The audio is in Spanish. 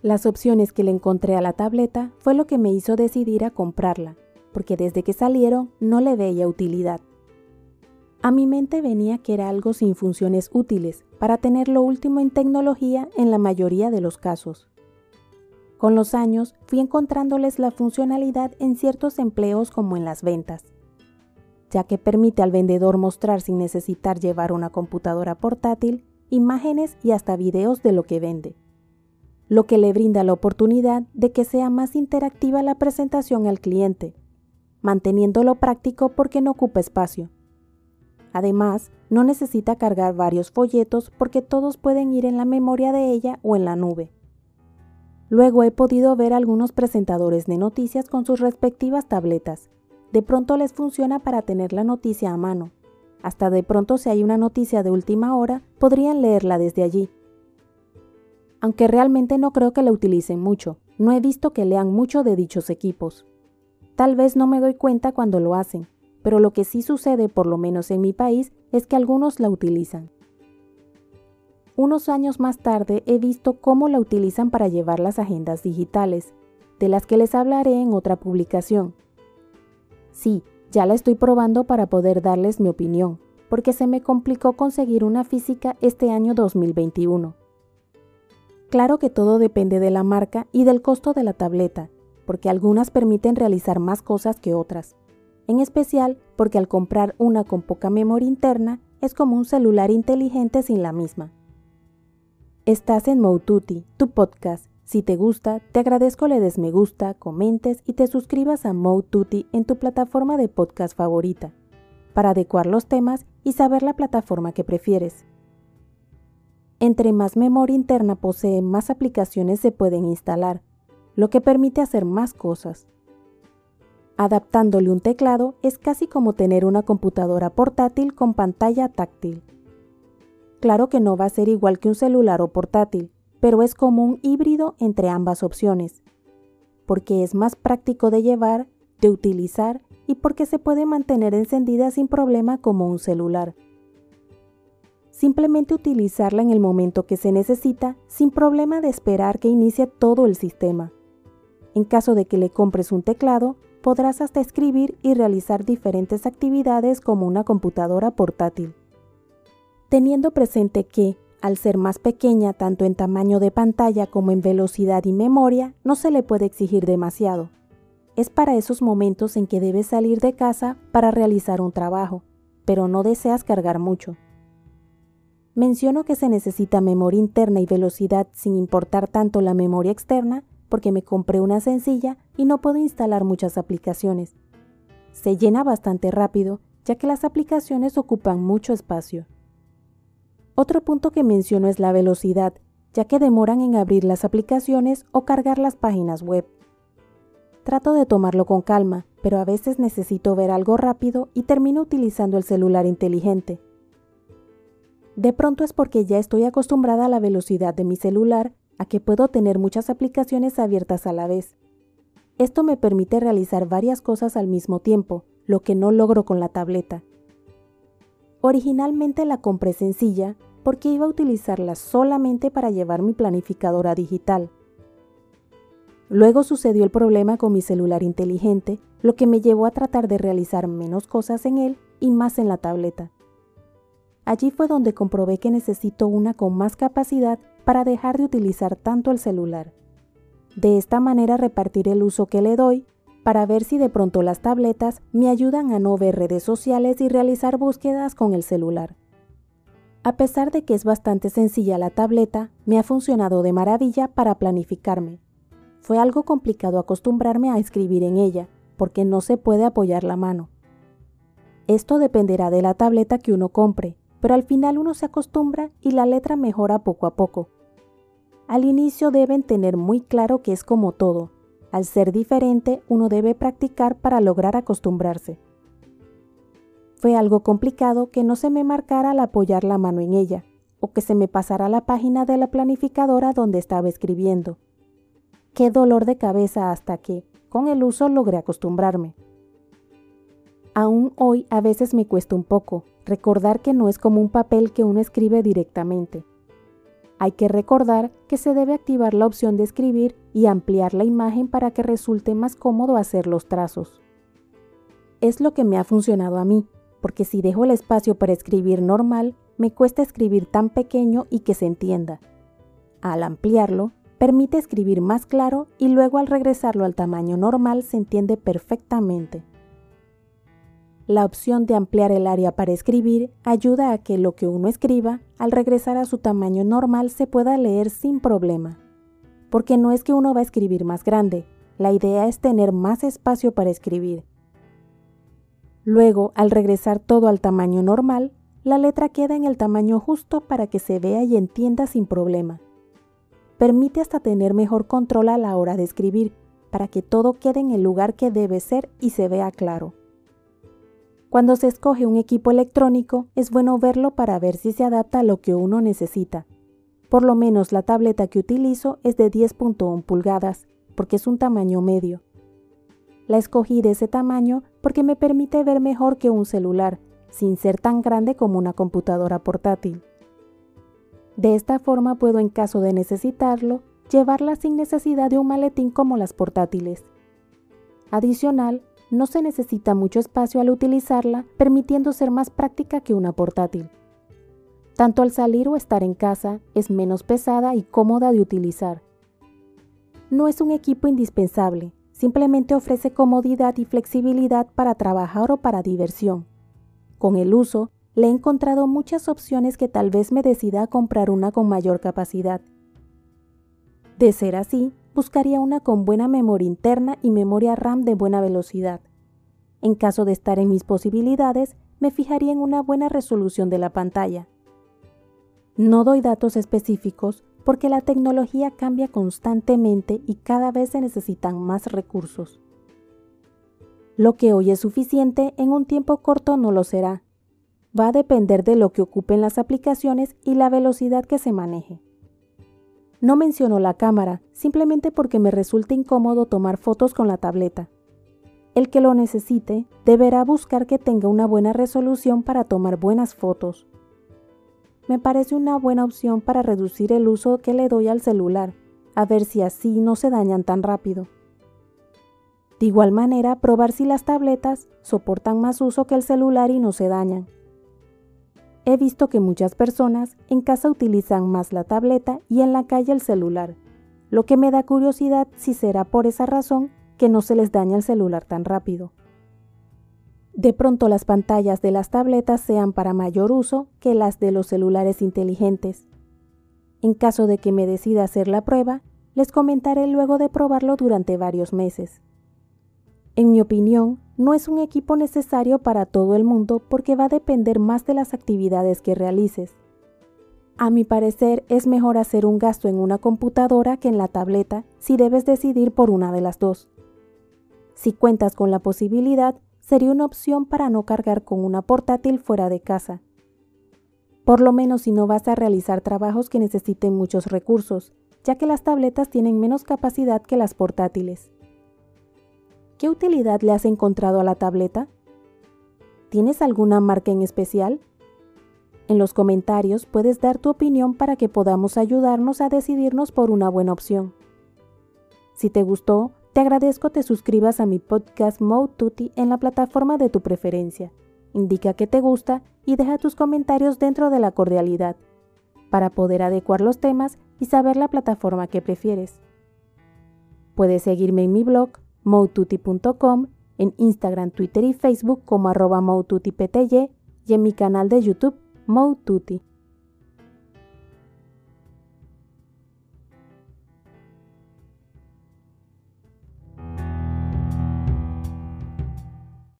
Las opciones que le encontré a la tableta fue lo que me hizo decidir a comprarla, porque desde que salieron no le veía utilidad. A mi mente venía que era algo sin funciones útiles para tener lo último en tecnología en la mayoría de los casos. Con los años fui encontrándoles la funcionalidad en ciertos empleos como en las ventas, ya que permite al vendedor mostrar sin necesitar llevar una computadora portátil imágenes y hasta videos de lo que vende, lo que le brinda la oportunidad de que sea más interactiva la presentación al cliente, manteniéndolo práctico porque no ocupa espacio. Además, no necesita cargar varios folletos porque todos pueden ir en la memoria de ella o en la nube. Luego he podido ver algunos presentadores de noticias con sus respectivas tabletas. De pronto les funciona para tener la noticia a mano. Hasta de pronto si hay una noticia de última hora, podrían leerla desde allí. Aunque realmente no creo que la utilicen mucho, no he visto que lean mucho de dichos equipos. Tal vez no me doy cuenta cuando lo hacen, pero lo que sí sucede, por lo menos en mi país, es que algunos la utilizan. Unos años más tarde he visto cómo la utilizan para llevar las agendas digitales, de las que les hablaré en otra publicación. Sí, ya la estoy probando para poder darles mi opinión, porque se me complicó conseguir una física este año 2021. Claro que todo depende de la marca y del costo de la tableta, porque algunas permiten realizar más cosas que otras. En especial porque al comprar una con poca memoria interna es como un celular inteligente sin la misma. Estás en Moututi, tu podcast. Si te gusta, te agradezco le des me gusta, comentes y te suscribas a Moututi en tu plataforma de podcast favorita, para adecuar los temas y saber la plataforma que prefieres. Entre más memoria interna posee, más aplicaciones se pueden instalar, lo que permite hacer más cosas. Adaptándole un teclado es casi como tener una computadora portátil con pantalla táctil. Claro que no va a ser igual que un celular o portátil, pero es como un híbrido entre ambas opciones, porque es más práctico de llevar, de utilizar y porque se puede mantener encendida sin problema como un celular. Simplemente utilizarla en el momento que se necesita sin problema de esperar que inicie todo el sistema. En caso de que le compres un teclado, podrás hasta escribir y realizar diferentes actividades como una computadora portátil teniendo presente que, al ser más pequeña tanto en tamaño de pantalla como en velocidad y memoria, no se le puede exigir demasiado. Es para esos momentos en que debes salir de casa para realizar un trabajo, pero no deseas cargar mucho. Menciono que se necesita memoria interna y velocidad sin importar tanto la memoria externa porque me compré una sencilla y no puedo instalar muchas aplicaciones. Se llena bastante rápido ya que las aplicaciones ocupan mucho espacio. Otro punto que menciono es la velocidad, ya que demoran en abrir las aplicaciones o cargar las páginas web. Trato de tomarlo con calma, pero a veces necesito ver algo rápido y termino utilizando el celular inteligente. De pronto es porque ya estoy acostumbrada a la velocidad de mi celular, a que puedo tener muchas aplicaciones abiertas a la vez. Esto me permite realizar varias cosas al mismo tiempo, lo que no logro con la tableta. Originalmente la compré sencilla, porque iba a utilizarla solamente para llevar mi planificadora digital. Luego sucedió el problema con mi celular inteligente, lo que me llevó a tratar de realizar menos cosas en él y más en la tableta. Allí fue donde comprobé que necesito una con más capacidad para dejar de utilizar tanto el celular. De esta manera repartiré el uso que le doy para ver si de pronto las tabletas me ayudan a no ver redes sociales y realizar búsquedas con el celular. A pesar de que es bastante sencilla la tableta, me ha funcionado de maravilla para planificarme. Fue algo complicado acostumbrarme a escribir en ella, porque no se puede apoyar la mano. Esto dependerá de la tableta que uno compre, pero al final uno se acostumbra y la letra mejora poco a poco. Al inicio deben tener muy claro que es como todo. Al ser diferente, uno debe practicar para lograr acostumbrarse. Fue algo complicado que no se me marcara al apoyar la mano en ella, o que se me pasara la página de la planificadora donde estaba escribiendo. Qué dolor de cabeza hasta que, con el uso, logré acostumbrarme. Aún hoy a veces me cuesta un poco recordar que no es como un papel que uno escribe directamente. Hay que recordar que se debe activar la opción de escribir y ampliar la imagen para que resulte más cómodo hacer los trazos. Es lo que me ha funcionado a mí, porque si dejo el espacio para escribir normal, me cuesta escribir tan pequeño y que se entienda. Al ampliarlo, permite escribir más claro y luego al regresarlo al tamaño normal se entiende perfectamente. La opción de ampliar el área para escribir ayuda a que lo que uno escriba, al regresar a su tamaño normal, se pueda leer sin problema. Porque no es que uno va a escribir más grande, la idea es tener más espacio para escribir. Luego, al regresar todo al tamaño normal, la letra queda en el tamaño justo para que se vea y entienda sin problema. Permite hasta tener mejor control a la hora de escribir, para que todo quede en el lugar que debe ser y se vea claro. Cuando se escoge un equipo electrónico, es bueno verlo para ver si se adapta a lo que uno necesita. Por lo menos la tableta que utilizo es de 10.1 pulgadas, porque es un tamaño medio. La escogí de ese tamaño porque me permite ver mejor que un celular, sin ser tan grande como una computadora portátil. De esta forma puedo, en caso de necesitarlo, llevarla sin necesidad de un maletín como las portátiles. Adicional, no se necesita mucho espacio al utilizarla, permitiendo ser más práctica que una portátil. Tanto al salir o estar en casa, es menos pesada y cómoda de utilizar. No es un equipo indispensable, simplemente ofrece comodidad y flexibilidad para trabajar o para diversión. Con el uso, le he encontrado muchas opciones que tal vez me decida comprar una con mayor capacidad. De ser así, buscaría una con buena memoria interna y memoria RAM de buena velocidad. En caso de estar en mis posibilidades, me fijaría en una buena resolución de la pantalla. No doy datos específicos porque la tecnología cambia constantemente y cada vez se necesitan más recursos. Lo que hoy es suficiente en un tiempo corto no lo será. Va a depender de lo que ocupen las aplicaciones y la velocidad que se maneje. No menciono la cámara, simplemente porque me resulta incómodo tomar fotos con la tableta. El que lo necesite deberá buscar que tenga una buena resolución para tomar buenas fotos. Me parece una buena opción para reducir el uso que le doy al celular, a ver si así no se dañan tan rápido. De igual manera, probar si las tabletas soportan más uso que el celular y no se dañan. He visto que muchas personas en casa utilizan más la tableta y en la calle el celular, lo que me da curiosidad si será por esa razón que no se les daña el celular tan rápido. De pronto las pantallas de las tabletas sean para mayor uso que las de los celulares inteligentes. En caso de que me decida hacer la prueba, les comentaré luego de probarlo durante varios meses. En mi opinión, no es un equipo necesario para todo el mundo porque va a depender más de las actividades que realices. A mi parecer es mejor hacer un gasto en una computadora que en la tableta si debes decidir por una de las dos. Si cuentas con la posibilidad, sería una opción para no cargar con una portátil fuera de casa. Por lo menos si no vas a realizar trabajos que necesiten muchos recursos, ya que las tabletas tienen menos capacidad que las portátiles. ¿Qué utilidad le has encontrado a la tableta? ¿Tienes alguna marca en especial? En los comentarios puedes dar tu opinión para que podamos ayudarnos a decidirnos por una buena opción. Si te gustó, te agradezco te suscribas a mi podcast Mode Tutti en la plataforma de tu preferencia. Indica que te gusta y deja tus comentarios dentro de la cordialidad, para poder adecuar los temas y saber la plataforma que prefieres. Puedes seguirme en mi blog moututi.com, en Instagram, Twitter y Facebook como arroba y en mi canal de YouTube Moututi.